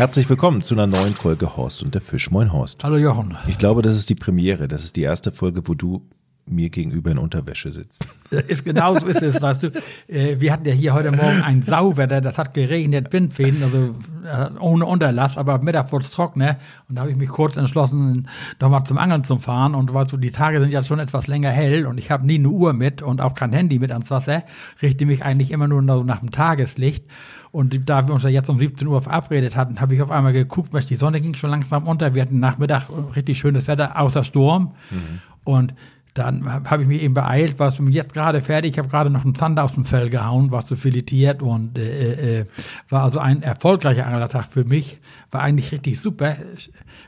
Herzlich willkommen zu einer neuen Folge Horst und der Fisch. Moin Horst. Hallo Jochen. Ich glaube, das ist die Premiere. Das ist die erste Folge, wo du mir gegenüber in Unterwäsche sitzt. Ist genau so ist es, weißt du. Äh, wir hatten ja hier heute Morgen ein Sauwetter, das hat geregnet, Windfäden, also äh, ohne Unterlass, aber Mittag wurde es trocken, Und da habe ich mich kurz entschlossen, nochmal zum Angeln zu fahren. Und weißt du, die Tage sind ja schon etwas länger hell und ich habe nie eine Uhr mit und auch kein Handy mit ans Wasser, richte mich eigentlich immer nur nach dem Tageslicht. Und da wir uns ja jetzt um 17 Uhr verabredet hatten, habe ich auf einmal geguckt, weil die Sonne ging schon langsam unter. Wir hatten Nachmittag richtig schönes Wetter, außer Sturm. Mhm. Und dann habe ich mich eben beeilt, was jetzt gerade fertig. Ich habe gerade noch einen Zander aus dem Fell gehauen, war so filetiert und äh, äh, war also ein erfolgreicher Anglertag für mich. War eigentlich richtig super.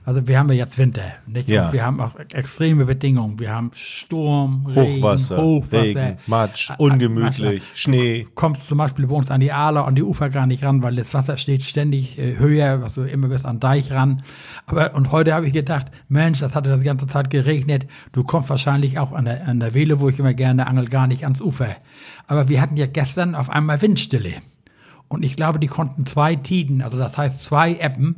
Also wir haben ja jetzt Winter, nicht? Ja. Und wir haben auch extreme Bedingungen. Wir haben Sturm, Regen, Hochwasser, Hochwasser Regen, Matsch, ungemütlich, Matsch, Schnee. Du kommst zum Beispiel bei uns an die Aale, an die Ufer gar nicht ran, weil das Wasser steht ständig äh, höher, also immer bis an den Deich ran. Aber und heute habe ich gedacht, Mensch, das hatte die ganze Zeit geregnet. Du kommst wahrscheinlich auch an der, an der Wehle, wo ich immer gerne angel, gar nicht ans Ufer. Aber wir hatten ja gestern auf einmal Windstille. Und ich glaube, die konnten zwei Tiden, also das heißt zwei Ebben,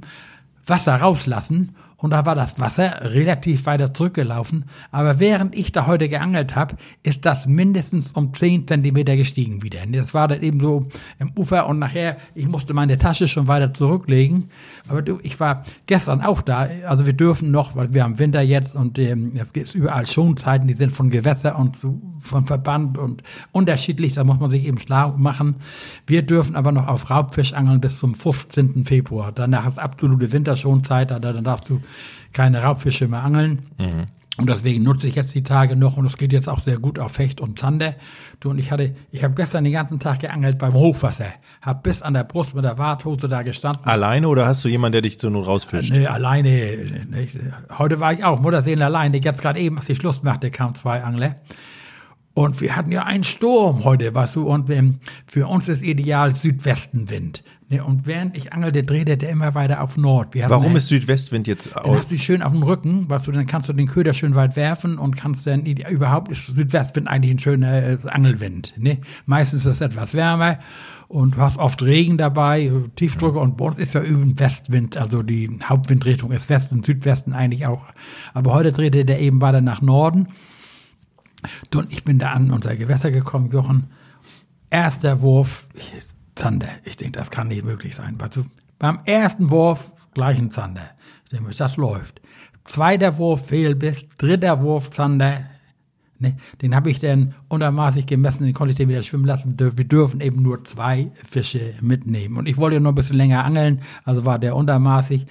Wasser rauslassen und da war das Wasser relativ weiter zurückgelaufen. Aber während ich da heute geangelt habe, ist das mindestens um 10 Zentimeter gestiegen wieder. Das war dann eben so im Ufer und nachher, ich musste meine Tasche schon weiter zurücklegen. Aber du, ich war gestern auch da. Also wir dürfen noch, weil wir haben Winter jetzt und ähm, es gibt überall Schonzeiten, die sind von Gewässer und zu, von Verband und unterschiedlich. Da muss man sich eben schlau machen. Wir dürfen aber noch auf Raubfisch angeln bis zum 15. Februar. Danach ist absolute Winterschonzeit. Dann darfst du keine Raubfische mehr angeln. Mhm. Und deswegen nutze ich jetzt die Tage noch und es geht jetzt auch sehr gut auf Fecht und Zander. Du und ich hatte, ich habe gestern den ganzen Tag geangelt beim Hochwasser, hab bis an der Brust mit der Warthose da gestanden. Alleine oder hast du jemanden, der dich so nun rausfischt? Nee, alleine. Nicht. Heute war ich auch Muttersehen alleine. Jetzt gerade eben, als ich Schluss machte, kamen zwei Angler. Und wir hatten ja einen Sturm heute, weißt du, und ähm, für uns ist ideal Südwestenwind. Ne, und während ich angelte, drehte der immer weiter auf Nord. Warum eine, ist Südwestwind jetzt aus? Dann hast du schön auf dem Rücken, weißt du, dann kannst du den Köder schön weit werfen und kannst dann, überhaupt ist Südwestwind eigentlich ein schöner äh, Angelwind. Ne? Meistens ist es etwas wärmer und du hast oft Regen dabei, Tiefdrücke und bei uns ist ja üben Westwind, also die Hauptwindrichtung ist Westen, Südwesten eigentlich auch. Aber heute drehte der eben weiter nach Norden und ich bin da an unser Gewässer gekommen, Jochen. Erster Wurf, ich, Zander. Ich denke, das kann nicht möglich sein. Also, beim ersten Wurf gleich ein Zander. Ich denke, das läuft. Zweiter Wurf Fehlbiss, dritter Wurf Zander. Ne, den habe ich dann untermaßig gemessen, den konnte ich dann wieder schwimmen lassen. Wir dürfen eben nur zwei Fische mitnehmen. Und ich wollte noch ein bisschen länger angeln, also war der untermaßig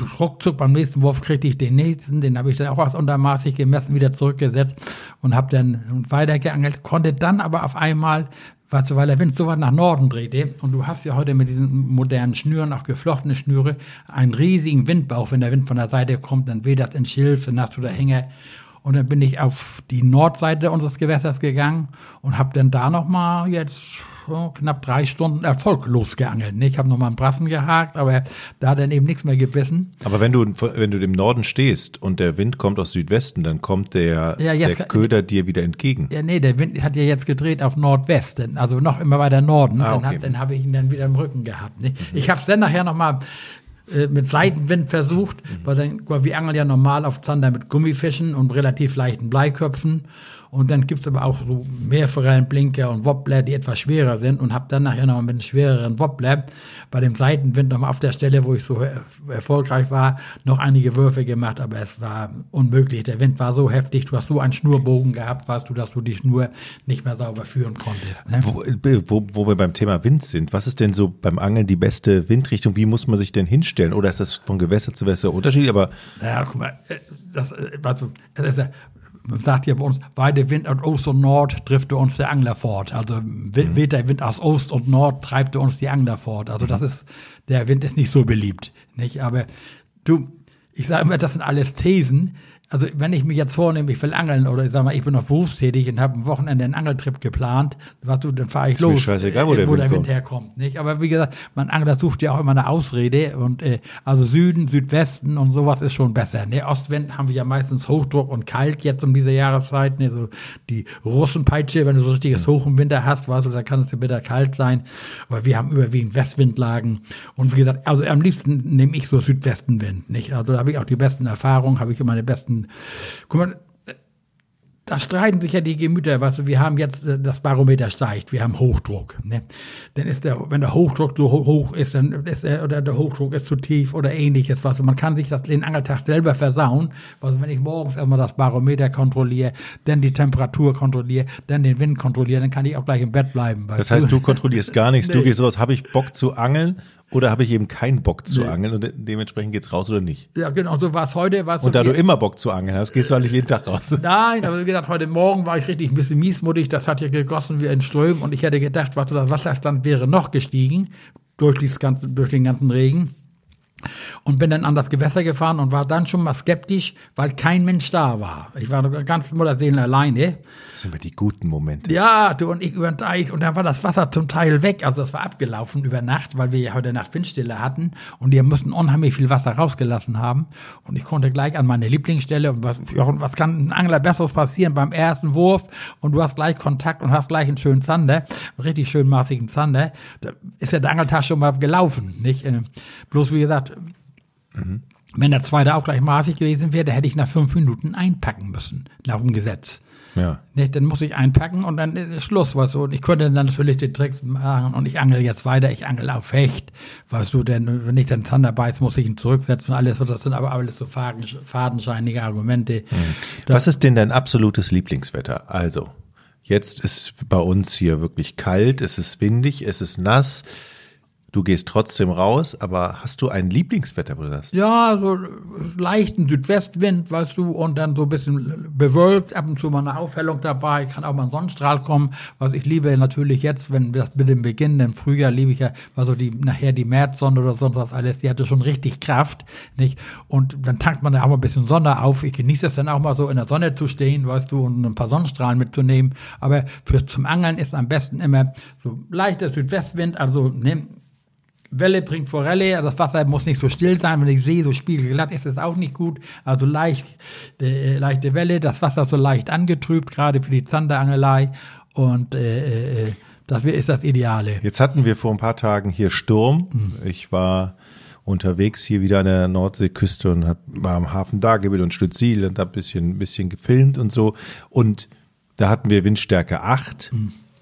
ruckzuck beim nächsten Wurf kriegte ich den nächsten, den habe ich dann auch als untermaßig gemessen wieder zurückgesetzt und habe dann weiter geangelt, konnte dann aber auf einmal, du, weil der Wind so weit nach Norden drehte und du hast ja heute mit diesen modernen Schnüren, auch geflochtene Schnüre, einen riesigen Windbauch, wenn der Wind von der Seite kommt, dann weht das ins Schilf, dann hast du da Hänger und dann bin ich auf die Nordseite unseres Gewässers gegangen und habe dann da nochmal jetzt knapp drei Stunden erfolglos geangelt. Ich habe nochmal einen Brassen gehakt, aber da hat dann eben nichts mehr gebissen. Aber wenn du, wenn du im Norden stehst und der Wind kommt aus Südwesten, dann kommt der, ja, jetzt, der Köder dir wieder entgegen. Ja, nee, der Wind hat ja jetzt gedreht auf Nordwesten, also noch immer weiter Norden. Ah, okay. Dann, dann habe ich ihn dann wieder im Rücken gehabt. Mhm. Ich habe es dann nachher nochmal äh, mit Seitenwind versucht, mhm. weil dann, wir angeln ja normal auf Zander mit Gummifischen und relativ leichten Bleiköpfen. Und dann gibt's aber auch so Mehrforellenblinker und Wobbler, die etwas schwerer sind und habe dann nachher noch mit einem schwereren Wobbler bei dem Seitenwind nochmal auf der Stelle, wo ich so erfolgreich war, noch einige Würfe gemacht, aber es war unmöglich. Der Wind war so heftig, du hast so einen Schnurbogen gehabt, weißt du, dass du die Schnur nicht mehr sauber führen konntest. Ne? Wo, wo, wo wir beim Thema Wind sind, was ist denn so beim Angeln die beste Windrichtung? Wie muss man sich denn hinstellen? Oder ist das von Gewässer zu Gewässer unterschiedlich? Aber ja, guck mal, äh, das, äh, das ist ja sagt ja bei uns, beide Wind aus Ost und Nord trifft uns der Angler fort. Also mhm. weht der Wind aus Ost und Nord, treibt uns die Angler fort. Also das mhm. ist, der Wind ist nicht so beliebt, nicht? Aber du, ich sage immer, das sind alles Thesen. Also wenn ich mir jetzt vornehme, ich will angeln oder ich sag mal, ich bin noch berufstätig und habe am Wochenende einen Angeltrip geplant, was du, dann fahre ich Ist mir los, scheißegal, wo der wo Wind der Wind kommt. herkommt. Nicht? Aber wie gesagt, mein Angler sucht ja auch immer eine Ausrede und äh, also Süden, Südwesten und sowas ist schon besser. Ne? Ostwind haben wir ja meistens Hochdruck und kalt jetzt um diese Jahreszeit. Ne? So die Russenpeitsche, wenn du so richtiges Hoch im Winter hast, weißt du, dann kann es ja bitter kalt sein. Aber wir haben überwiegend Westwindlagen. Und wie gesagt, also am liebsten nehme ich so Südwestenwind. Nicht? Also da habe ich auch die besten Erfahrungen, habe ich immer die besten. Guck mal, da streiten sich ja die Gemüter, weißt du, wir haben jetzt, äh, das Barometer steigt, wir haben Hochdruck. Ne? Dann ist der, wenn der Hochdruck so ho- hoch ist, dann ist der, oder der Hochdruck ist zu tief oder ähnliches, weißt du, man kann sich das den Angeltag selber versauen. Also wenn ich morgens erstmal das Barometer kontrolliere, dann die Temperatur kontrolliere, dann den Wind kontrolliere, dann kann ich auch gleich im Bett bleiben. Das heißt, du kontrollierst gar nichts. Du Nee. gehst raus, habe ich Bock zu angeln oder habe ich eben keinen Bock zu Nee. angeln und de dementsprechend geht's raus oder nicht. Ja, genau, so war es heute. Weißt Und da du immer Bock zu angeln hast, gehst du eigentlich jeden Tag raus. Nein, aber wie gesagt, heute Morgen war ich richtig ein bisschen miesmutig. Das hat ja gegossen wie ein Ström und ich hätte gedacht, was der Wasserstand wäre noch gestiegen durch, ganze, durch den ganzen Regen. Und bin dann an das Gewässer gefahren und war dann schon mal skeptisch, weil kein Mensch da war. Ich war ganz Mutterseelen alleine. Das sind immer die guten Momente. Ja, du und ich über den Deich und da war das Wasser zum Teil weg. Also das war abgelaufen über Nacht, weil wir ja heute Nacht Windstille hatten und die mussten unheimlich viel Wasser rausgelassen haben. Und ich konnte gleich an meine Lieblingsstelle und was, Jochen, was kann ein Angler Besseres passieren beim ersten Wurf und du hast gleich Kontakt und hast gleich einen schönen Zander, einen richtig schön maßigen Zander. Da ist ja der Angeltag schon mal gelaufen, nicht? Äh, Bloß wie gesagt, wenn der zweite auch gleich maßig gewesen wäre, hätte ich nach fünf Minuten einpacken müssen, nach dem Gesetz. Ja. Nicht, dann muss ich einpacken und dann ist Schluss, weißt du. Und ich könnte dann natürlich die Tricks machen und ich angel jetzt weiter, ich angel auf Hecht, weißt du, denn wenn ich dann Zander beiß, muss ich ihn zurücksetzen und alles, das sind aber alles so faden, fadenscheinige Argumente. Das- Was ist denn dein absolutes Lieblingswetter? Also, jetzt ist bei uns hier wirklich kalt, es ist windig, es ist nass. Du gehst trotzdem raus, aber hast du ein Lieblingswetter, wo du sagst? Ja, so leichten Südwestwind, weißt du, und dann so ein bisschen bewölkt, ab und zu mal eine Aufhellung dabei, kann auch mal ein Sonnenstrahl kommen. Was ich liebe natürlich jetzt, wenn das mit dem Beginn, im Frühjahr liebe ich ja, also die, nachher die Märzsonne oder sonst was alles, die hatte schon richtig Kraft, nicht? Und dann tankt man da auch mal ein bisschen Sonne auf. Ich genieße es dann auch mal so in der Sonne zu stehen, weißt du, und ein paar Sonnenstrahlen mitzunehmen. Aber fürs zum Angeln ist am besten immer so leichter Südwestwind, also, ne, Welle bringt Forelle, also das Wasser muss nicht so still sein, wenn die See so spiegelglatt ist, ist auch nicht gut. Also leicht, äh, leichte Welle, das Wasser so leicht angetrübt, gerade für die Zanderangelei. Und äh, äh, das ist das Ideale. Jetzt hatten wir vor ein paar Tagen hier Sturm. Ich war unterwegs hier wieder an der Nordseeküste und hab, war am Hafen Dagebüll und Stützil und hab ein bisschen, bisschen gefilmt und so. Und da hatten wir Windstärke 8.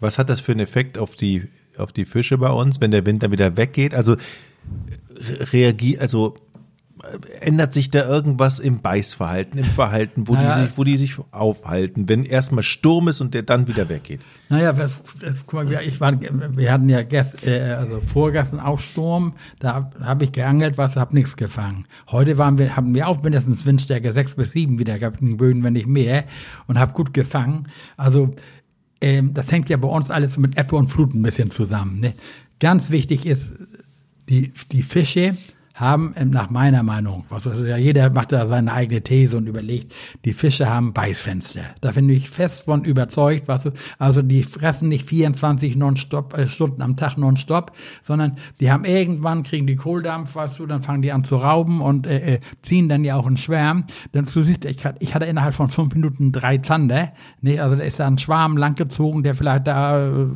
Was hat das für einen Effekt auf die, auf die Fische bei uns, wenn der Wind dann wieder weggeht? Also reagiert, also ändert sich da irgendwas im Beißverhalten, im Verhalten, wo, Naja. die sich, wo die sich aufhalten, wenn erstmal Sturm ist und der dann wieder weggeht? Naja, das, das, guck mal, wir- ich war, wir hatten ja gest, äh, also vorgestern auch Sturm, da habe ich geangelt, was, habe nichts gefangen. Heute waren wir, haben wir auch mindestens Windstärke 6 bis 7 wieder gehabt, in Böden, wenn nicht mehr, und habe gut gefangen. Also ähm, das hängt ja bei uns alles mit Ebbe und Flut ein bisschen zusammen. Ne? Ganz wichtig ist, die, die Fische haben, ähm, nach meiner Meinung, was was ist ja, jeder macht da seine eigene These und überlegt, die Fische haben Beißfenster. Da bin ich fest von überzeugt, was du, also die fressen nicht 24 nonstop, äh, Stunden am Tag nonstop, sondern die haben irgendwann, kriegen die Kohldampf, weißt du, dann fangen die an zu rauben und äh, äh, ziehen dann ja auch einen Schwärm. Dann du siehst, ich, ich hatte innerhalb von fünf Minuten drei Zander, ne? also da ist da ein Schwarm langgezogen, der vielleicht da äh,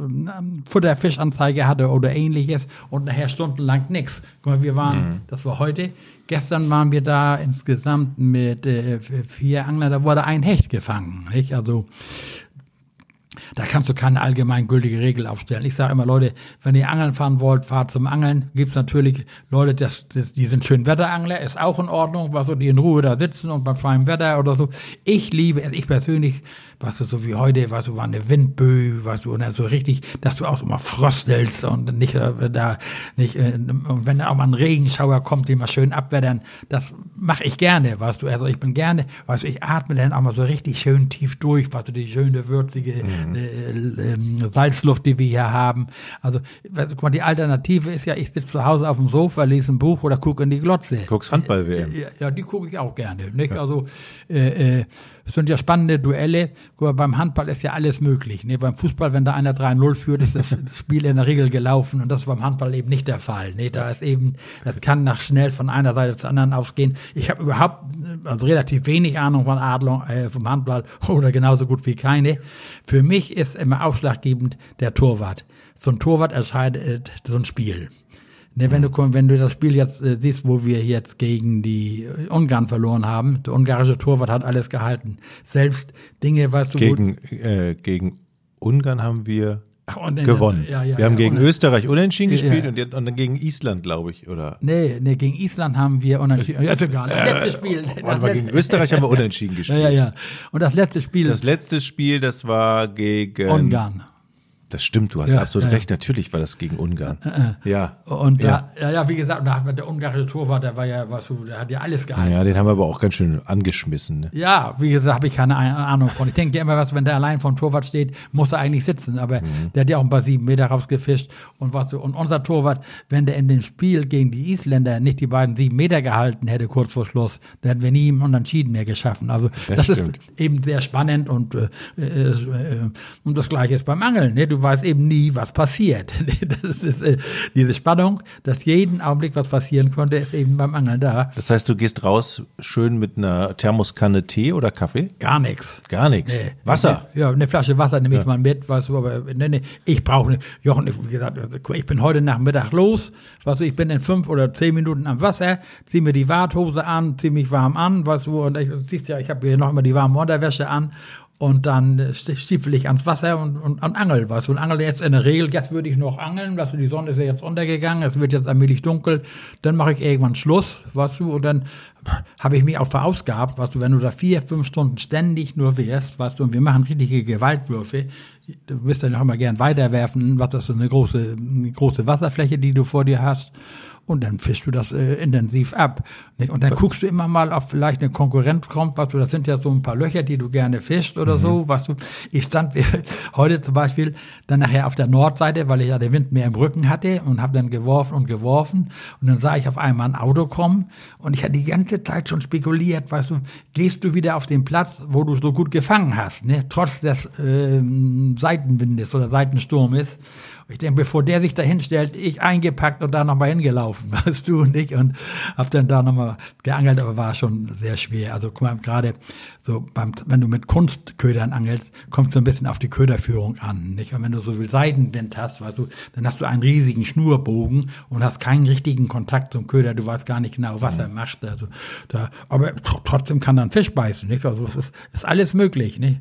Futterfischanzeige hatte oder ähnliches und nachher stundenlang nix. Guck mal, wir waren, das war heute, gestern waren wir da insgesamt mit äh, vier Anglern, da wurde ein Hecht gefangen, nicht? Also da kannst du keine allgemeingültige Regel aufstellen. Ich sage immer, Leute, wenn ihr angeln fahren wollt, fahrt zum Angeln. Gibt's natürlich Leute, das, das, die sind schön Wetterangler, ist auch in Ordnung, was so die in Ruhe da sitzen und beim freien Wetter oder so. Ich liebe es, ich persönlich, was du so wie heute, was du war eine Windböe, was du und dann so richtig, dass du auch so mal frostelst und nicht äh, da nicht äh, und wenn da auch mal ein Regenschauer kommt, den mal schön abwettern, das mache ich gerne, weißt du. Also ich bin gerne, weißt du, ich atme dann auch mal so richtig schön tief durch, weißt du, die schöne würzige äh, äh, Salzluft, die wir hier haben. Also, also guck mal, die Alternative ist ja, ich sitze zu Hause auf dem Sofa, lese ein Buch oder gucke in die Glotze. Guckst Handball-WM. Ja, ja, die gucke ich auch gerne. Nicht? Also äh, äh, es sind ja spannende Duelle. Guck mal, beim Handball ist ja alles möglich. Ne? Beim Fußball, wenn da einer 3-0 führt, ist das Spiel in der Regel gelaufen und das ist beim Handball eben nicht der Fall. Ne? Da ist eben, das kann nach schnell von einer Seite zur anderen ausgehen. Ich habe überhaupt also relativ wenig Ahnung von Adlung, äh, vom Handball oder genauso gut wie keine. Für mich ist immer ausschlaggebend der Torwart. So ein Torwart entscheidet so ein Spiel. Ne, wenn, du, wenn du das Spiel jetzt äh, siehst, wo wir jetzt gegen die Ungarn verloren haben, der ungarische Torwart hat alles gehalten. Selbst Dinge, weißt du, Gegen, äh, gegen Ungarn haben wir und gewonnen. Ja, ja, wir haben ja, gegen Österreich unentschieden Ja, gespielt ja. und, jetzt, und dann gegen Island, glaube ich, oder? Nee, nee, gegen Island haben wir unentschieden. Also gar nicht. Das letzte Spiel. Das Warte mal, gegen letzte, Österreich haben wir unentschieden ja, gespielt. ja, ja. Und das letzte Spiel Das letzte Spiel, das war gegen Ungarn. Das stimmt, du hast Ja, absolut ja, recht. Natürlich war das gegen Ungarn. Ja. Und ja. da, ja, ja, wie gesagt, der ungarische Torwart, der war ja, was, der hat ja alles gehalten. ja, den haben wir aber auch ganz schön angeschmissen. Ne? Ja, wie gesagt, habe ich keine Ahnung von. Ich denke immer, was, wenn der allein vom Torwart steht, muss er eigentlich sitzen. Aber Mhm. der hat ja auch ein paar sieben Meter rausgefischt. Und was so, und unser Torwart, wenn der in dem Spiel gegen die Isländer nicht die beiden sieben Meter gehalten hätte, kurz vor Schluss, dann hätten wir nie einen Unentschieden mehr geschaffen. Also das, stimmt. ist eben sehr spannend und, äh, äh, äh, und das gleiche ist beim Angeln. Ne? Du weißt eben nie, was passiert. Das ist, äh, diese Spannung, dass jeden Augenblick was passieren konnte, ist eben beim Angeln da. Das heißt, du gehst raus schön mit einer Thermoskanne Tee oder Kaffee? Gar nichts. Gar nichts. Nee. Wasser. Ja, eine Flasche Wasser nehme ich mal mit, weißt du, aber nee, nee, ich brauche nicht. Jochen, wie gesagt, ich bin heute Nachmittag los, weißt du, ich bin in fünf oder zehn Minuten am Wasser, zieh mir die Warthose an, zieh mich warm an, weißt du, und ich, du siehst ja, ich habe hier noch immer die warme Unterwäsche an und dann äh, st- stiefel ich ans Wasser und, und, und angel, du, und angel jetzt in der Regel, jetzt würde ich noch angeln, weißt du, die Sonne ist ja jetzt untergegangen, es wird jetzt allmählich dunkel, dann mache ich irgendwann Schluss, weißt du, und dann habe ich mich auch verausgabt, weißt du, wenn du da vier, fünf Stunden ständig nur wärst, weißt du, und wir machen richtige Gewaltwürfe, du wirst dann auch immer gern weiterwerfen, was das ist eine große, eine große Wasserfläche, die du vor dir hast. Und dann fischst du das äh, intensiv ab. Nicht? Und dann guckst du immer mal, ob vielleicht eine Konkurrenz kommt, was du, das sind ja so ein paar Löcher, die du gerne fischst oder so, was du. Ich stand heute zum Beispiel dann nachher auf der Nordseite, weil ich ja den Wind mehr im Rücken hatte und habe dann geworfen und geworfen. Und dann sah ich auf einmal ein Auto kommen und ich hatte die ganze Zeit schon spekuliert, weißt du, gehst du wieder auf den Platz, wo du so gut gefangen hast, ne? trotz des ähm, Seitenwindes oder Seitensturmes. Ich denke, bevor der sich da hinstellt, ich eingepackt und da nochmal hingelaufen, weißt du, nicht? Und hab dann da nochmal geangelt, aber war schon sehr schwer. Also guck mal, gerade so beim, wenn du mit Kunstködern angelst, kommt so ein bisschen auf die Köderführung an, nicht? Und wenn du so viel Seitenwind hast, weißt du, dann hast du einen riesigen Schnurbogen und hast keinen richtigen Kontakt zum Köder. Du weißt gar nicht genau, was er macht. Also da, aber tr- trotzdem kann dann Fisch beißen, nicht? Also es ist, ist alles möglich, nicht?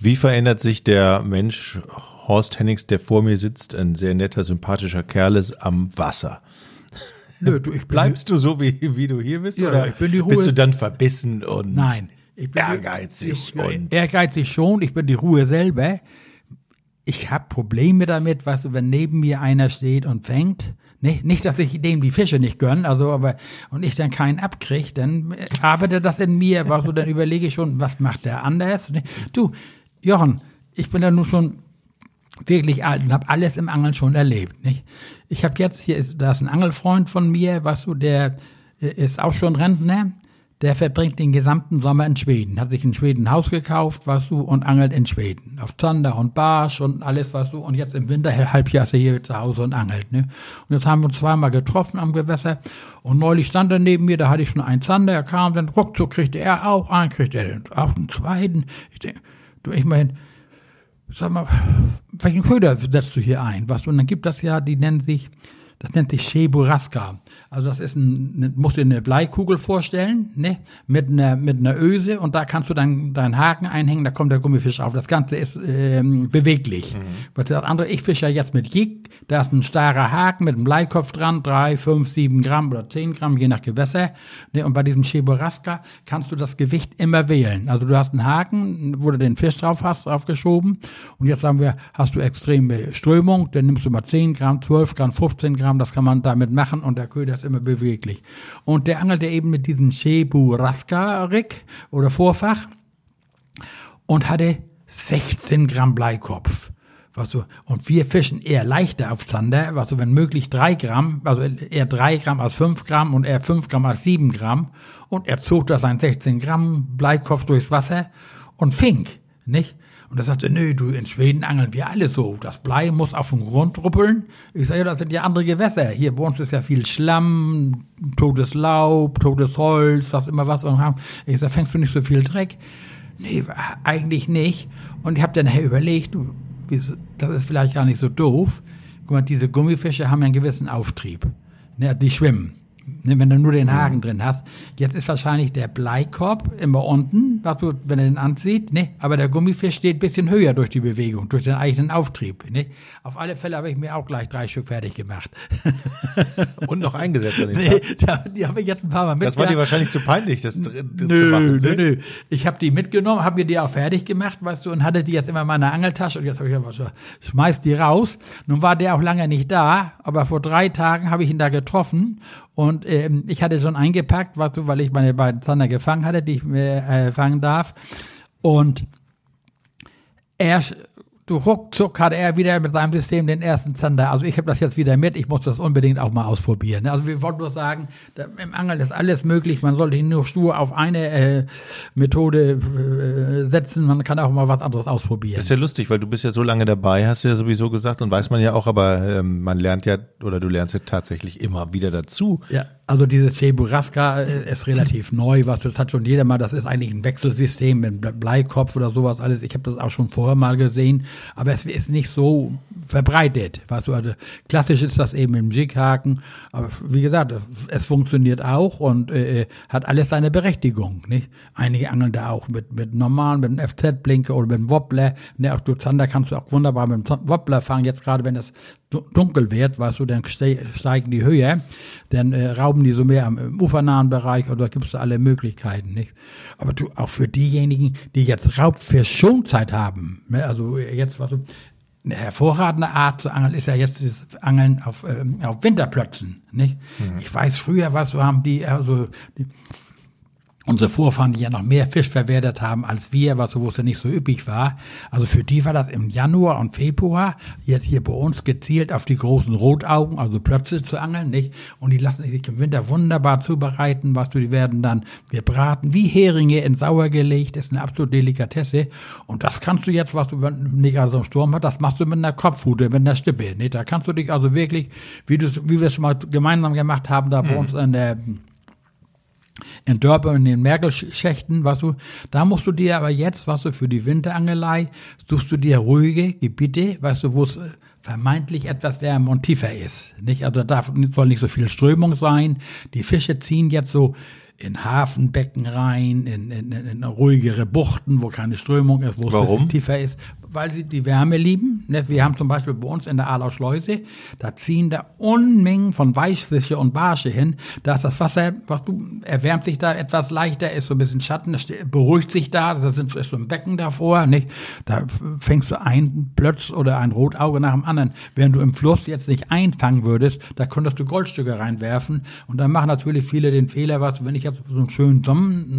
Wie verändert sich der Mensch Horst Hennings, der vor mir sitzt, ein sehr netter, sympathischer Kerl ist, am Wasser? Nö, du, Bleibst du so, wie, wie du hier bist? Ja, oder ich bin die bist Ruhe- du dann verbissen und Nein. Ich bin ehrgeizig? Ich, und ehrgeizig schon, ich bin die Ruhe selber. Ich habe Probleme damit, du, wenn neben mir einer steht und fängt. Nicht, nicht, dass ich dem die Fische nicht gönn, also aber und ich dann keinen abkrieg, dann äh, arbeitet das in mir, weißt du, dann überlege ich schon, was macht der anders? Du, Jochen, ich bin ja nun schon wirklich alt und habe alles im Angeln schon erlebt. Nicht? Ich habe jetzt hier ist da ist ein Angelfreund von mir, weißt du, der äh, ist auch schon Rentner. Der verbringt den gesamten Sommer in Schweden, hat sich in Schweden ein Haus gekauft, weißt du, und angelt in Schweden. Auf Zander und Barsch und alles, weißt du, und jetzt im Winter, Halbjahr ist er hier zu Hause und angelt, ne. Und jetzt haben wir uns zweimal getroffen am Gewässer und neulich stand er neben mir, da hatte ich schon einen Zander, er kam, dann ruckzuck kriegte er auch einen, kriegte er auch einen zweiten. Ich denke, du, ich mein, sag mal, welchen Köder setzt du hier ein? Was, und dann gibt das ja, die nennen sich, das nennt sich Cheburaska. Also das ist ein, ne- musst dir eine Bleikugel vorstellen, ne? Mit einer, mit einer Öse und da kannst du dann deinen Haken einhängen, da kommt der Gummifisch auf. Das Ganze ist ähm, beweglich. Was das andere, ich fische ja jetzt mit Jig, da ist ein starrer Haken mit einem Bleikopf dran, drei, fünf, sieben Gramm oder zehn Gramm, je nach Gewässer. Ne? Und bei diesem Cheburaska kannst du das Gewicht immer wählen. Also du hast einen Haken, wo du den Fisch drauf hast, draufgeschoben. Und jetzt sagen wir, hast du extreme Strömung, dann nimmst du mal 10 Gramm, 12 Gramm, 15 Gramm, das kann man damit machen und der Köder ist immer beweglich. Und der angelt ja eben mit diesem Cheburaska-Rig oder Vorfach und hatte 16 Gramm Bleikopf. Was so, und wir fischen eher leichter auf Zander, was so, wenn möglich drei Gramm, also eher drei Gramm als fünf Gramm und eher fünf Gramm als sieben Gramm. Und er zog da sein 16 Gramm Bleikopf durchs Wasser und fing, nicht? Und er sagte, nö, du, in Schweden angeln wir alle so. Das Blei muss auf den Grund ruppeln. Ich sage, ja, das sind ja andere Gewässer. Hier bei uns ist ja viel Schlamm, totes Laub, totes Holz, das immer was. Ich sage, fängst du nicht so viel Dreck? Nee, eigentlich nicht. Und ich habe dann überlegt, das ist vielleicht gar nicht so doof. Guck mal, diese Gummifische haben einen gewissen Auftrieb. Ne, die schwimmen. Ne, wenn du nur den Haken drin hast. Jetzt ist wahrscheinlich der Bleikorb immer unten, was du, wenn er den ansieht, ne? aber der Gummifisch steht ein bisschen höher durch die Bewegung, durch den eigenen Auftrieb. Ne? Auf alle Fälle habe ich mir auch gleich drei Stück fertig gemacht. Und noch eingesetzt an nee, Die habe ich jetzt ein paar Mal mitgenommen. Das war dir wahrscheinlich zu peinlich, das nö, zu machen. Nö, nö. Ich habe die mitgenommen, habe mir die auch fertig gemacht, weißt du, und hatte die jetzt immer in meiner Angeltasche und jetzt habe ich gesagt, so, schmeiß die raus. Nun war der auch lange nicht da, aber vor drei Tagen habe ich ihn da getroffen und ähm, ich hatte schon eingepackt, weißt du, weil ich meine beiden Zander gefangen hatte, die ich äh, fangen darf. Und er du ruckzuck hat er wieder mit seinem System den ersten Zander. Also ich habe das jetzt wieder mit, ich muss das unbedingt auch mal ausprobieren. Also wir wollten nur sagen, im Angeln ist alles möglich, man sollte nur stur auf eine äh, Methode äh, setzen, man kann auch mal was anderes ausprobieren. ist ja lustig, weil du bist ja so lange dabei, hast du ja sowieso gesagt und weiß man ja auch, aber ähm, man lernt ja, oder du lernst ja tatsächlich immer wieder dazu. Ja. Also dieses Cheburaska äh, ist relativ neu, was das hat schon jeder mal. Das ist eigentlich ein Wechselsystem mit Bleikopf oder sowas alles. Ich habe das auch schon vorher mal gesehen, aber es ist nicht so verbreitet. Was also klassisch ist das eben im Jighaken, aber wie gesagt, es funktioniert auch und äh, äh hat alles seine Berechtigung. Nicht? Einige angeln da auch mit mit normalen, mit einem FZ-Blinker oder mit einem Wobbler. Ne, auch du Zander kannst du auch wunderbar mit einem Wobbler fangen. Jetzt gerade wenn es dunkel wird, weißt du, dann steigen die höher, dann äh, die so mehr am im ufernahen Bereich oder gibt es alle Möglichkeiten, nicht? Aber du, auch für diejenigen, die jetzt Raubfischschonzeit haben, ne, also jetzt, was eine hervorragende Art zu angeln ist ja jetzt das Angeln auf, ähm, auf Winterplötzen, nicht? Mhm. Ich weiß, früher was so haben die, also, die, unsere Vorfahren, die ja noch mehr Fisch verwertet haben als wir, was so, wo es ja nicht so üppig war. Also für die war das im Januar und Februar jetzt hier bei uns gezielt auf die großen Rotaugen, also Plötze zu angeln, nicht? Und die lassen sich im Winter wunderbar zubereiten, was du, die werden dann gebraten, wie Heringe in Sauer gelegt, ist eine absolute Delikatesse. Und das kannst du jetzt, was du nicht also im Sturm hast, das machst du mit einer Kopfhute, mit einer Stippe, nicht? Da kannst du dich also wirklich, wie du, wie wir es mal gemeinsam gemacht haben, da bei mhm. uns in der in Dörper in den Merkelschächten, was du, da musst du dir aber jetzt, was du für die Winterangelei, suchst du dir ruhige Gebiete, weißt du, wo es äh, vermeintlich etwas wärmer und tiefer ist. Nicht? Also da soll nicht so viel Strömung sein. Die Fische ziehen jetzt so in Hafenbecken rein, in, in, in ruhigere Buchten, wo keine Strömung ist, wo es ein bisschen tiefer ist weil sie die Wärme lieben. Ne, wir haben zum Beispiel bei uns in der Alau Schleuse, da ziehen da Unmengen von Weißfische und Barsche hin. Da ist das Wasser, was du, erwärmt sich da etwas leichter, ist so ein bisschen Schatten, beruhigt sich da, da sind, ist so ein Becken davor, nicht? Da fängst du ein Plötz oder ein Rotauge nach dem anderen. Während du im Fluss jetzt nicht einfangen würdest, da könntest du Goldstücke reinwerfen. Und dann machen natürlich viele den Fehler, was, wenn ich jetzt so einen schönen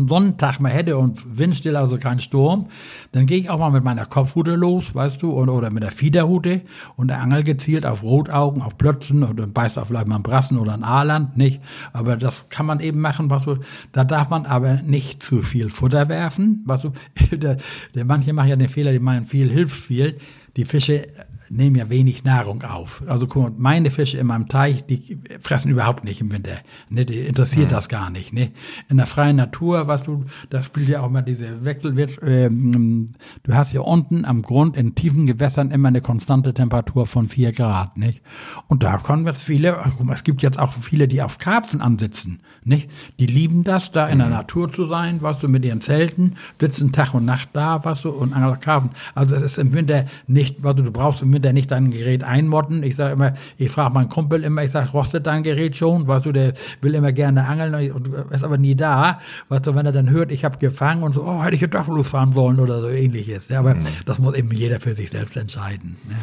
Sonnentag mal hätte und windstill, also kein Sturm, dann gehe ich auch mal mit meiner Kopfrute los weißt du, oder, oder mit der Fiederrute und der Angel gezielt auf Rotaugen, auf Plötzen oder beißt auf vielleicht mal einen Brassen oder ein Aaland, nicht? Aber das kann man eben machen, was du, da darf man aber nicht zu viel Futter werfen, was du, der, der, manche machen ja den Fehler, die meinen, viel hilft viel. Die Fische nehmen ja wenig Nahrung auf. Also guck mal, meine Fische in meinem Teich, die fressen überhaupt nicht im Winter. Ne, die interessiert mhm. das gar nicht. Ne? In der freien Natur, was du, da spielt ja auch mal diese Wechselwirt. Ähm, du hast ja unten am Grund in tiefen Gewässern immer eine konstante Temperatur von vier Grad. Nicht? Und da kommen jetzt viele, es gibt jetzt auch viele, die auf Karpfen ansitzen. Nicht? Die lieben das, da in der mhm. Natur zu sein, was du mit ihren Zelten, sitzen Tag und Nacht da, was du, und angeln Karpfen. Also es ist im Winter nicht, was du, du brauchst im Winter nicht dein Gerät einmotten. Ich sage immer, ich frage meinen Kumpel immer, ich sage, rostet dein Gerät schon? Weißt du, der will immer gerne angeln und ist aber nie da. Weißt du, wenn er dann hört, ich habe gefangen und so, oh, hätte ich ja doch losfahren sollen oder so ähnliches. Ja, aber mhm. das muss eben jeder für sich selbst entscheiden. Ne?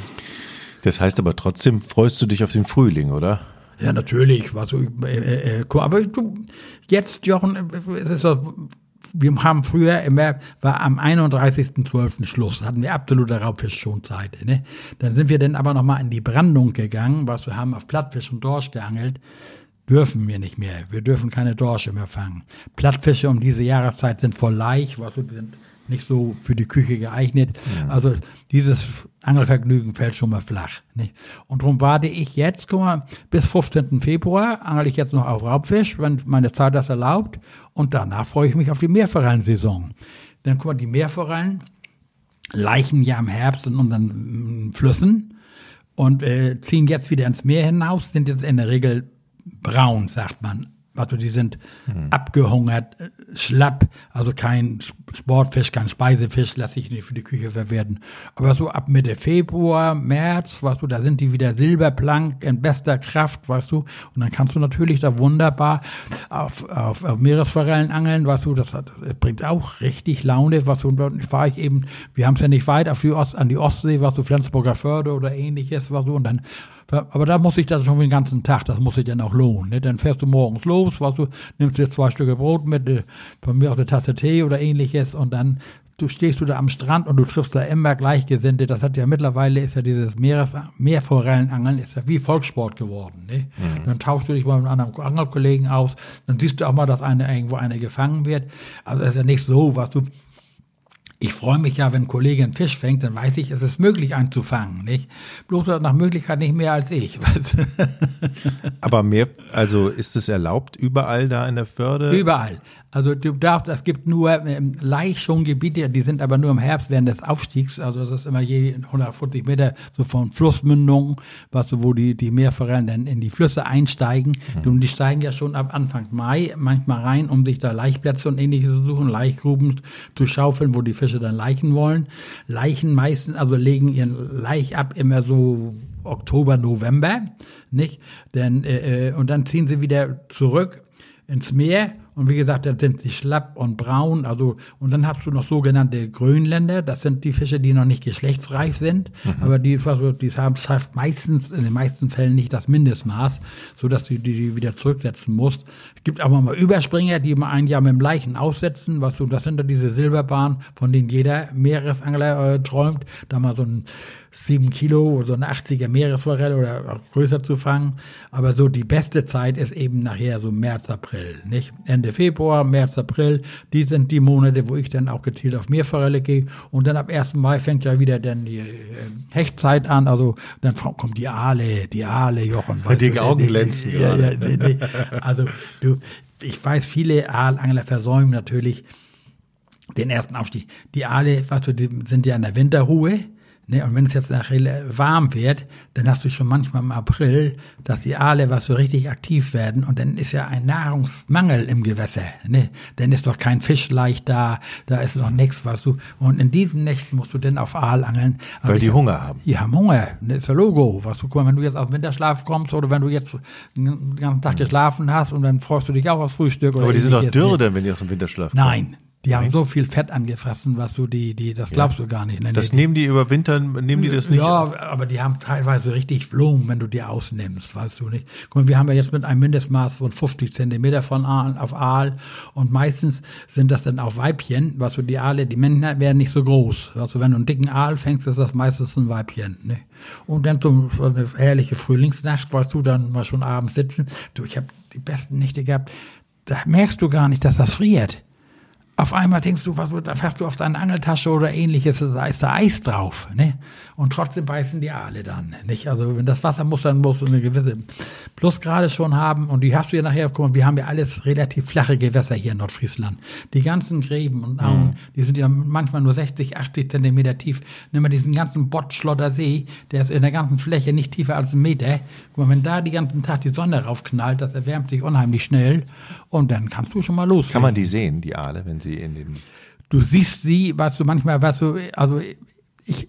Das heißt aber trotzdem freust du dich auf den Frühling, oder? Ja, natürlich. Was, äh, äh, äh aber du, jetzt, Jochen, ist das wir haben früher immer, war am 31.12. Schluss, hatten wir absolute Raubfischschonzeit. Ne? Dann sind wir dann aber nochmal in die Brandung gegangen, was wir haben auf Plattfisch und Dorsch geangelt dürfen wir nicht mehr. Wir dürfen keine Dorsche mehr fangen. Plattfische um diese Jahreszeit sind voll leicht, was sind nicht so für die Küche geeignet. Ja. Also dieses Angelvergnügen fällt schon mal flach. Nicht? Und darum warte ich jetzt, guck mal, bis 15. Februar angel ich jetzt noch auf Raubfisch, wenn meine Zeit das erlaubt. Und danach freue ich mich auf die Meerforellensaison. Dann guck mal, die Meerforellen leichen ja im Herbst in unseren mm, Flüssen und äh, ziehen jetzt wieder ins Meer hinaus, sind jetzt in der Regel braun, sagt man. Also die sind mhm. abgehungert, äh, schlapp, also kein Sportfisch, kein Speisefisch, lasse ich nicht für die Küche verwerten. Aber so ab Mitte Februar, März, weißt du, da sind die wieder silberplank in bester Kraft, weißt du. Und dann kannst du natürlich da wunderbar auf, auf, auf Meeresforellen angeln, weißt du, das, das bringt auch richtig Laune, was du, und dann fahre ich eben, wir haben es ja nicht weit auf die Ost, an die Ostsee, was du, Flensburger Förde oder ähnliches, was du, und dann aber da muss ich das schon den ganzen Tag, das muss sich dann auch lohnen. Ne? Dann fährst du morgens los, was du, nimmst dir zwei Stücke Brot mit, äh, von mir aus eine Tasse Tee oder ähnliches und dann du stehst du da am Strand und du triffst da immer Gleichgesinnte. Das hat ja mittlerweile ist ja dieses Meeres, Meerforellenangeln ist ja wie Volkssport geworden. Ne? Mhm. Dann tauschst du dich mal mit einem anderen Angelkollegen aus, dann siehst du auch mal, dass eine irgendwo eine gefangen wird. Also es ist ja nicht so, was du ich freue mich ja, wenn ein Kollege einen Fisch fängt, dann weiß ich, es ist möglich einzufangen, nicht? Bloß nach Möglichkeit nicht mehr als ich. Aber mehr, also ist es erlaubt überall da in der Förde? Überall. Also du darfst, es gibt nur ähm, Laichschongebiete, die sind aber nur im Herbst während des Aufstiegs. Also das ist immer je 140 Meter so von Flussmündungen, was wo die die Meerforellen dann in die Flüsse einsteigen. Mhm. Und die steigen ja schon ab Anfang Mai manchmal rein, um sich da Laichplätze und ähnliches zu suchen, Laichgruben zu schaufeln, wo die Fische dann Leichen wollen. Leichen meistens, also legen ihren Laich ab immer so Oktober, November, nicht? Denn äh, äh und dann ziehen sie wieder zurück ins Meer und wie gesagt, dann sind sie schlapp und braun. Also, und dann hast du noch sogenannte Grönländer. Das sind die Fische, die noch nicht geschlechtsreif sind. Mhm. Aber die, also, die haben schafft meistens, in den meisten Fällen nicht das Mindestmaß, so dass du die wieder zurücksetzen musst. Es gibt aber mal Überspringer, die mal ein Jahr mit dem Leichen aussetzen. Was du, das sind dann diese Silberbahnen, von denen jeder Meeresangler äh, träumt. Da mal so ein sieben Kilo, so eine 80er Meeresforelle oder größer zu fangen. Aber so die beste Zeit ist eben nachher so März, April, nicht? Ende Februar, März, April, die sind die Monate, wo ich dann auch gezielt auf Meerforelle gehe. Und dann ab 1. Mai fängt ja wieder dann die äh, Hechtzeit an, also dann kommt die Aale, die Aale, Jochen. Die du, Augen glänzen. Ja, ja, nee, nee. Also du, ich weiß, viele Aalangler versäumen natürlich den ersten Aufstieg. Die Aale, weißt du, die sind ja in der Winterruhe Ne, und wenn es jetzt nachher warm wird, dann hast du schon manchmal im April, dass die Aale was so richtig aktiv werden und dann ist ja ein Nahrungsmangel im Gewässer. Ne? Dann ist doch kein Fisch leicht da, da ist noch nichts, was du. Und in diesen Nächten musst du dann auf Aal angeln. Weil die Hunger haben. Die haben Hunger, das ist ja Logo. Was du, guck mal, wenn du jetzt aus dem Winterschlaf kommst oder wenn du jetzt den ganzen Tag geschlafen hast und dann freust du dich auch aufs Frühstück. Aber die sind doch dürr, dann, wenn die aus dem Winterschlaf kommen. Nein, die haben so viel Fett angefressen, was du die, die, das glaubst ja. du gar nicht. Ne? Das die, nehmen die über Winter, nehmen die das nicht? Ja, aber die haben teilweise richtig Blumen, wenn du die ausnimmst, weißt du nicht. Guck mal, wir haben ja jetzt mit einem Mindestmaß von 50 Zentimeter von Aal auf Aal und meistens sind das dann auch Weibchen, was du die Aale, die Männer werden nicht so groß. Also wenn du einen dicken Aal fängst, ist das meistens ein Weibchen. Ne? Und dann so eine herrliche Frühlingsnacht, weißt du, dann mal schon abends sitzen. Du, ich habe die besten Nächte gehabt. Da merkst du gar nicht, dass das friert auf einmal denkst du, was, da fährst du auf deine Angeltasche oder ähnliches, da ist da Eis drauf, ne? Und trotzdem beißen die Aale dann, nicht? Also, wenn das Wasser muss, dann muss du eine gewisse Plusgrade schon haben und die hast du ja nachher, guck mal, wir haben ja alles relativ flache Gewässer hier in Nordfriesland. Die ganzen Gräben und Auen, mhm. die sind ja manchmal nur 60, 80 Zentimeter tief. Nimm mal diesen ganzen Bottschlotter See, der ist in der ganzen Fläche nicht tiefer als ein Meter. Guck mal, wenn da die ganzen Tag die Sonne raufknallt, das erwärmt sich unheimlich schnell und dann kannst du schon mal los. Kann man die sehen, die Aale, wenn sie in den. Du siehst sie, was du manchmal, was du, also ich,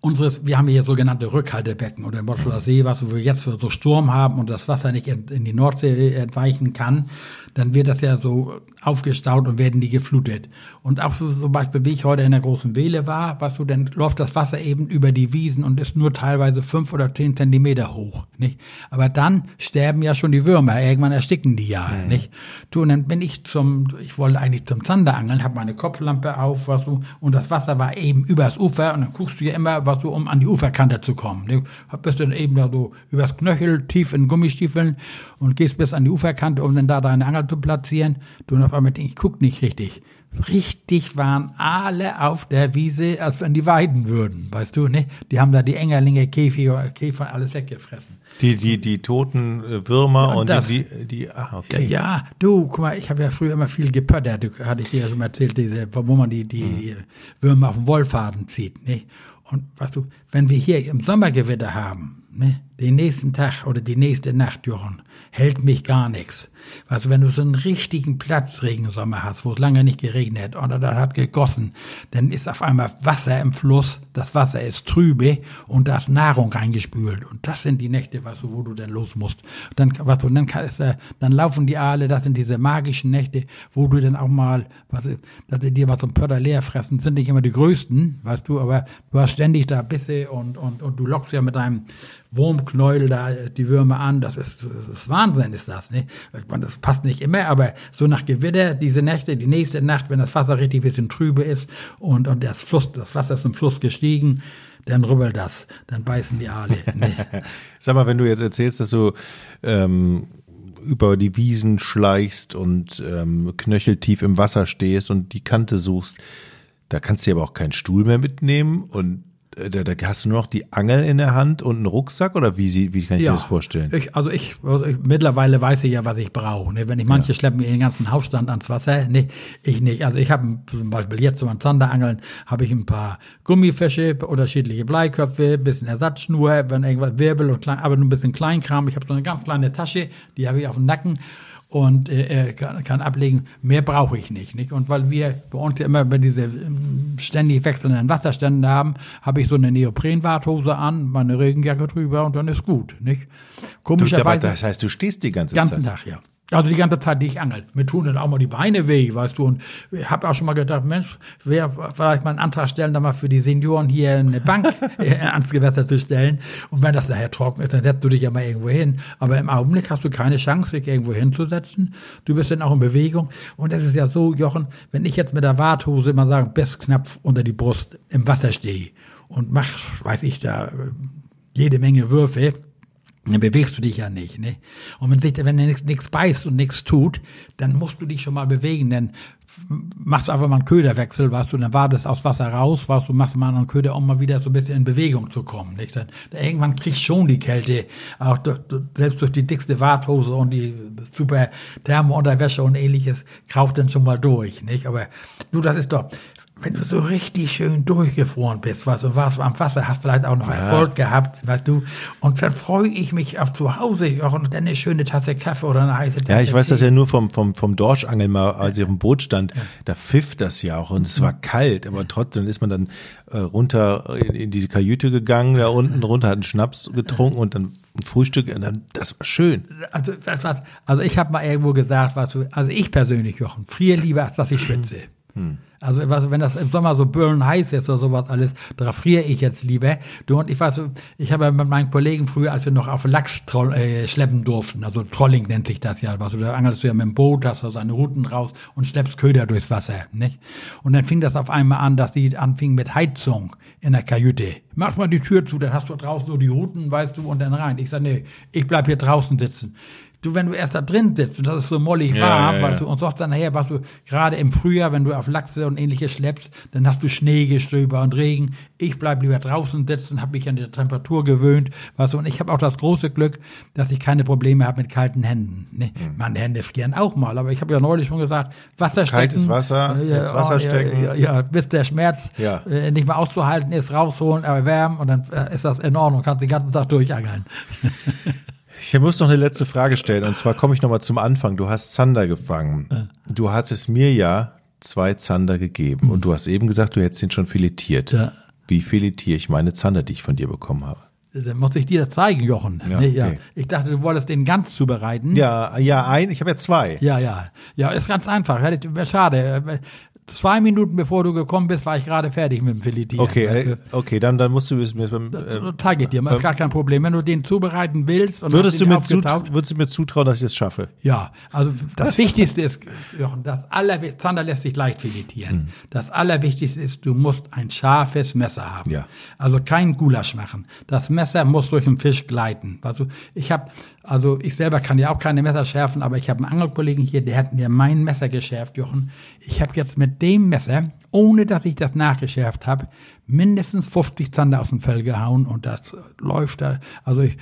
unseres, wir haben hier sogenannte Rückhaltebecken oder im Botschler See, was wir jetzt für so Sturm haben und das Wasser nicht in, in die Nordsee entweichen kann, dann wird das ja so aufgestaut und werden die geflutet. Und auch so zum Beispiel, wie ich heute in der großen Wehle war, was du, dann läuft das Wasser eben über die Wiesen und ist nur teilweise fünf oder zehn Zentimeter hoch, nicht? Aber dann sterben ja schon die Würmer, irgendwann ersticken die ja, mhm. nicht? Du, und dann bin ich zum, ich wollte eigentlich zum Zanderangeln, habe meine Kopflampe auf, was du, und das Wasser war eben übers Ufer und dann guckst du ja immer, was du, um an die Uferkante zu kommen. Du bist dann eben da so übers Knöchel, tief in Gummistiefeln und gehst bis an die Uferkante, um dann da deine Angel zu platzieren. Du, und auf einmal denkst, ich guck nicht richtig. Richtig waren alle auf der Wiese, als wenn die weiden würden, weißt du, ne? Die haben da die Engerlinge, Käfer, Käfer alles weggefressen. Die, die, die toten äh, Würmer und, und die, die, ah, okay. Ja, du, guck mal, ich habe ja früher immer viel gepöttert, hatte ich dir ja schon erzählt, diese, wo man die, die, mhm. Würmer auf den Wollfaden zieht, ne? Und weißt du, wenn wir hier im Sommergewitter haben, ne, den nächsten Tag oder die nächste Nacht, Jochen, hält mich gar nichts. Also wenn du so einen richtigen Platzregensommer hast, wo es lange nicht geregnet oder da hat gegossen, dann ist auf einmal Wasser im Fluss, das Wasser ist trübe und da ist Nahrung reingespült. Und das sind die Nächte, weißt du, wo du dann los musst. Dann, was du, dann, kann, äh, dann laufen die Aale, das sind diese magischen Nächte, wo du dann auch mal, was, dass sie dir was zum Pörder leer fressen, sind nicht immer die größten, weißt du, aber du hast ständig da Bisse und, und, und du lockst ja mit deinem Wurmknäuel da die Würmer an, das ist, das ist Wahnsinn, ist das, ne? Das passt nicht immer, aber so nach Gewitter, diese Nächte, die nächste Nacht, wenn das Wasser richtig bisschen trübe ist und, und das Fluss, das Wasser ist im Fluss gestiegen, dann rübbelt das, dann beißen die Aale. Ne? Sag mal, wenn du jetzt erzählst, dass du ähm, über die Wiesen schleichst und ähm, knöcheltief im Wasser stehst und die Kante suchst, da kannst du aber auch keinen Stuhl mehr mitnehmen und da, da hast du nur noch die Angel in der Hand und einen Rucksack oder wie, sie, wie kann ich ja, mir das vorstellen? Ich, also, ich, also ich, mittlerweile weiß ich ja, was ich brauche. Ne? Wenn ich manche ja. schleppen mir den ganzen Hausstand ans Wasser, ne, ich nicht. Also ich habe zum Beispiel jetzt zum Zanderangeln habe ich ein paar Gummifische, unterschiedliche Bleiköpfe, bisschen Ersatzschnur, wenn irgendwas Wirbel und klein, aber nur ein bisschen Kleinkram. Ich habe so eine ganz kleine Tasche, die habe ich auf dem Nacken und äh, kann, kann ablegen, mehr brauche ich nicht, nicht. Und weil wir bei uns ja immer bei diese ähm, ständig wechselnden Wasserstände haben, habe ich so eine Neoprenwarthose an, meine Regenjacke drüber und dann ist gut, nicht? Komischerweise. das heißt, du stehst die ganze ganzen Zeit? Tag, ja. Also die ganze Zeit, die ich angel. Mir tun dann auch mal die Beine weh, weißt du. Und ich habe auch schon mal gedacht, Mensch, wer vielleicht mal einen Antrag stellen, da mal für die Senioren hier eine Bank ans Gewässer zu stellen. Und wenn das nachher trocken ist, dann setzt du dich ja mal irgendwo hin. Aber im Augenblick hast du keine Chance, dich irgendwo hinzusetzen. Du bist dann auch in Bewegung. Und es ist ja so, Jochen, wenn ich jetzt mit der Warthose mal sagen, bis knapp unter die Brust im Wasser stehe und mach, weiß ich da, jede Menge Würfe, dann bewegst du dich ja nicht. Ne? Und wenn, sich, wenn du nichts beißt und nichts tut, dann musst du dich schon mal bewegen, denn machst du einfach mal einen Köderwechsel, weißt du, dann war das aus Wasser raus, weißt du, machst mal einen Köder, um mal wieder so ein bisschen in Bewegung zu kommen. Nicht? Dann, dann irgendwann kriegst du schon die Kälte, auch durch, selbst durch die dickste Warthose und die super Thermounterwäsche und ähnliches, kauft dann schon mal durch. Nicht? Aber du, das ist doch, wenn du so richtig schön durchgefroren bist, weißt du, warst am Wasser, hast vielleicht auch noch ja. Erfolg gehabt, weißt du, und dann freue ich mich auf zu Hause und dann eine schöne Tasse Kaffee oder eine heiße Tasse Ja, ich weiß das ja nur vom, vom, vom Dorschangeln mal, als ich auf dem Boot stand, ja. da pfiff das ja auch und es war kalt, aber trotzdem ist man dann äh, runter in, in diese Kajüte gegangen, da unten runter, hat einen Schnaps getrunken und dann ein Frühstück und dann, das war schön. Also, das war, also ich habe mal irgendwo gesagt, was du, also ich persönlich, Jochen, friere lieber, als dass ich schwitze. Hm. Also wenn das im Sommer so böllen heiß ist oder sowas alles, da friere ich jetzt lieber. Du und ich weiß, ich habe mit meinen Kollegen früher, als wir noch auf Lachs äh, schleppen durften, also Trolling nennt sich das ja, also da angelst du ja mit dem Boot, hast du seine Routen raus und schleppst Köder durchs Wasser, nicht? Und dann fing das auf einmal an, dass die anfingen mit Heizung in der Kajüte. Mach mal die Tür zu, dann hast du draußen so die Routen, weißt du, und dann rein. Ich sage, nee, ich bleib hier draußen sitzen du, wenn du erst da drin sitzt und das ist so mollig ja, warm, ja, ja. weißt du, und sagst dann nachher, was du gerade im Frühjahr, wenn du auf Lachse und ähnliches schleppst, dann hast du Schneegestöber und Regen. Ich bleib lieber draußen sitzen, habe mich an die Temperatur gewöhnt, weißt du, und ich habe auch das große Glück, dass ich keine Probleme habe mit kalten Händen. Ne? Mhm. Meine Hände frieren auch mal, aber ich habe ja neulich schon gesagt, Wasser stecken. Kaltes Wasser, äh, ins Wasser oh, stecken. Ja, ja, bis der Schmerz äh, nicht mehr auszuhalten ist, rausholen, erwärmen und dann äh, ist das in Ordnung, kannst den ganzen Tag durchangeln. Ich muss noch eine letzte Frage stellen und zwar komme ich nochmal zum Anfang. Du hast Zander gefangen. Du hattest mir ja zwei Zander gegeben und du hast eben gesagt, du hättest ihn schon filetiert. Ja. Wie filetiere ich meine Zander, die ich von dir bekommen habe? Dann muss ich dir das zeigen, Jochen. Ja, Nee, ja. okay. Ich dachte, du wolltest den ganz zubereiten. Ja, ja, ein, ich habe ja zwei. Ja, ja. Ja, ist ganz einfach. Schade. Zwei Minuten bevor du gekommen bist, war ich gerade fertig mit dem Filetieren. Okay, äh, okay, dann, dann musst du es mir. du? Äh, Zeige ich dir, ist gar kein Problem. Wenn du den zubereiten willst und würdest, du mir aufgetaut- zut, würdest du mir zutrauen, dass ich das schaffe? Ja, also das Wichtigste ist, Jochen, das Allerwichtigste, Zander lässt sich leicht filetieren. Das Allerwichtigste ist, du musst ein scharfes Messer haben. Ja. Also kein Gulasch machen. Das Messer muss durch den Fisch gleiten. Also ich habe, also ich selber kann ja auch keine Messer schärfen, aber ich habe einen Angelkollegen hier, der hat mir mein Messer geschärft, Jochen. Ich habe jetzt mit dem Messer, ohne dass ich das nachgeschärft habe, mindestens 50 Zander aus dem Fell gehauen und das läuft da. Also ich,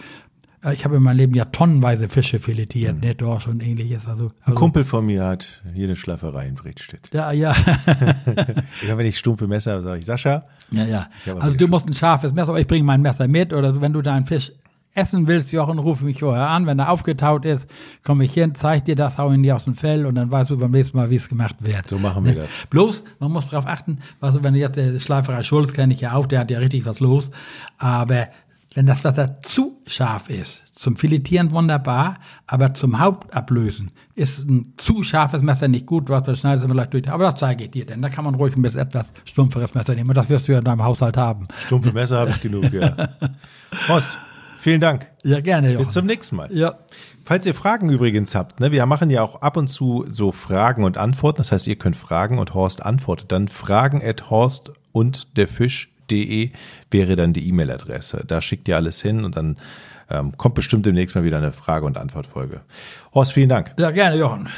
äh, ich habe in meinem Leben ja tonnenweise Fische filetiert, ne, Dorsch und ähnliches. Also, Ein also Kumpel von mir hat hier eine Schlafferei in Bredstedt. ja, ja, Immer wenn ich stumpfe Messer habe, sage ich, Sascha, ja, ja. habe Also du musst ein scharfes Messer, ich bringe mein Messer mit oder wenn du deinen Fisch essen willst, Jochen, ruf mich vorher an. Wenn er aufgetaut ist, komme ich hin, zeig dir das, hau ihn dir aus dem Fell und dann weißt du beim nächsten Mal, wie es gemacht wird. So machen wir das. Bloß, man muss darauf achten, weißt du, wenn du jetzt der Schleiferei Schulz kenne ich ja auch, der hat ja richtig was los, aber wenn das Wasser zu scharf ist, zum Filetieren wunderbar, aber zum Hauptablösen ist ein zu scharfes Messer nicht gut, was du schneidest immer leicht durch. Aber das zeige ich dir, denn da kann man ruhig ein bisschen etwas stumpferes Messer nehmen und das wirst du ja in deinem Haushalt haben. stumpfe Messer habe ich genug, ja. Horst, vielen Dank. Ja, gerne. Bis Jochen. zum nächsten Mal. Ja. Falls ihr Fragen übrigens habt, ne, wir machen ja auch ab und zu so Fragen und Antworten. Das heißt, ihr könnt fragen und Horst antwortet. Dann fragen at horst und der Fisch.de wäre dann die E-Mail-Adresse. Da schickt ihr alles hin und dann ähm, kommt bestimmt demnächst mal wieder eine Frage- und Antwortfolge. Horst, vielen Dank. Ja, gerne, Jochen.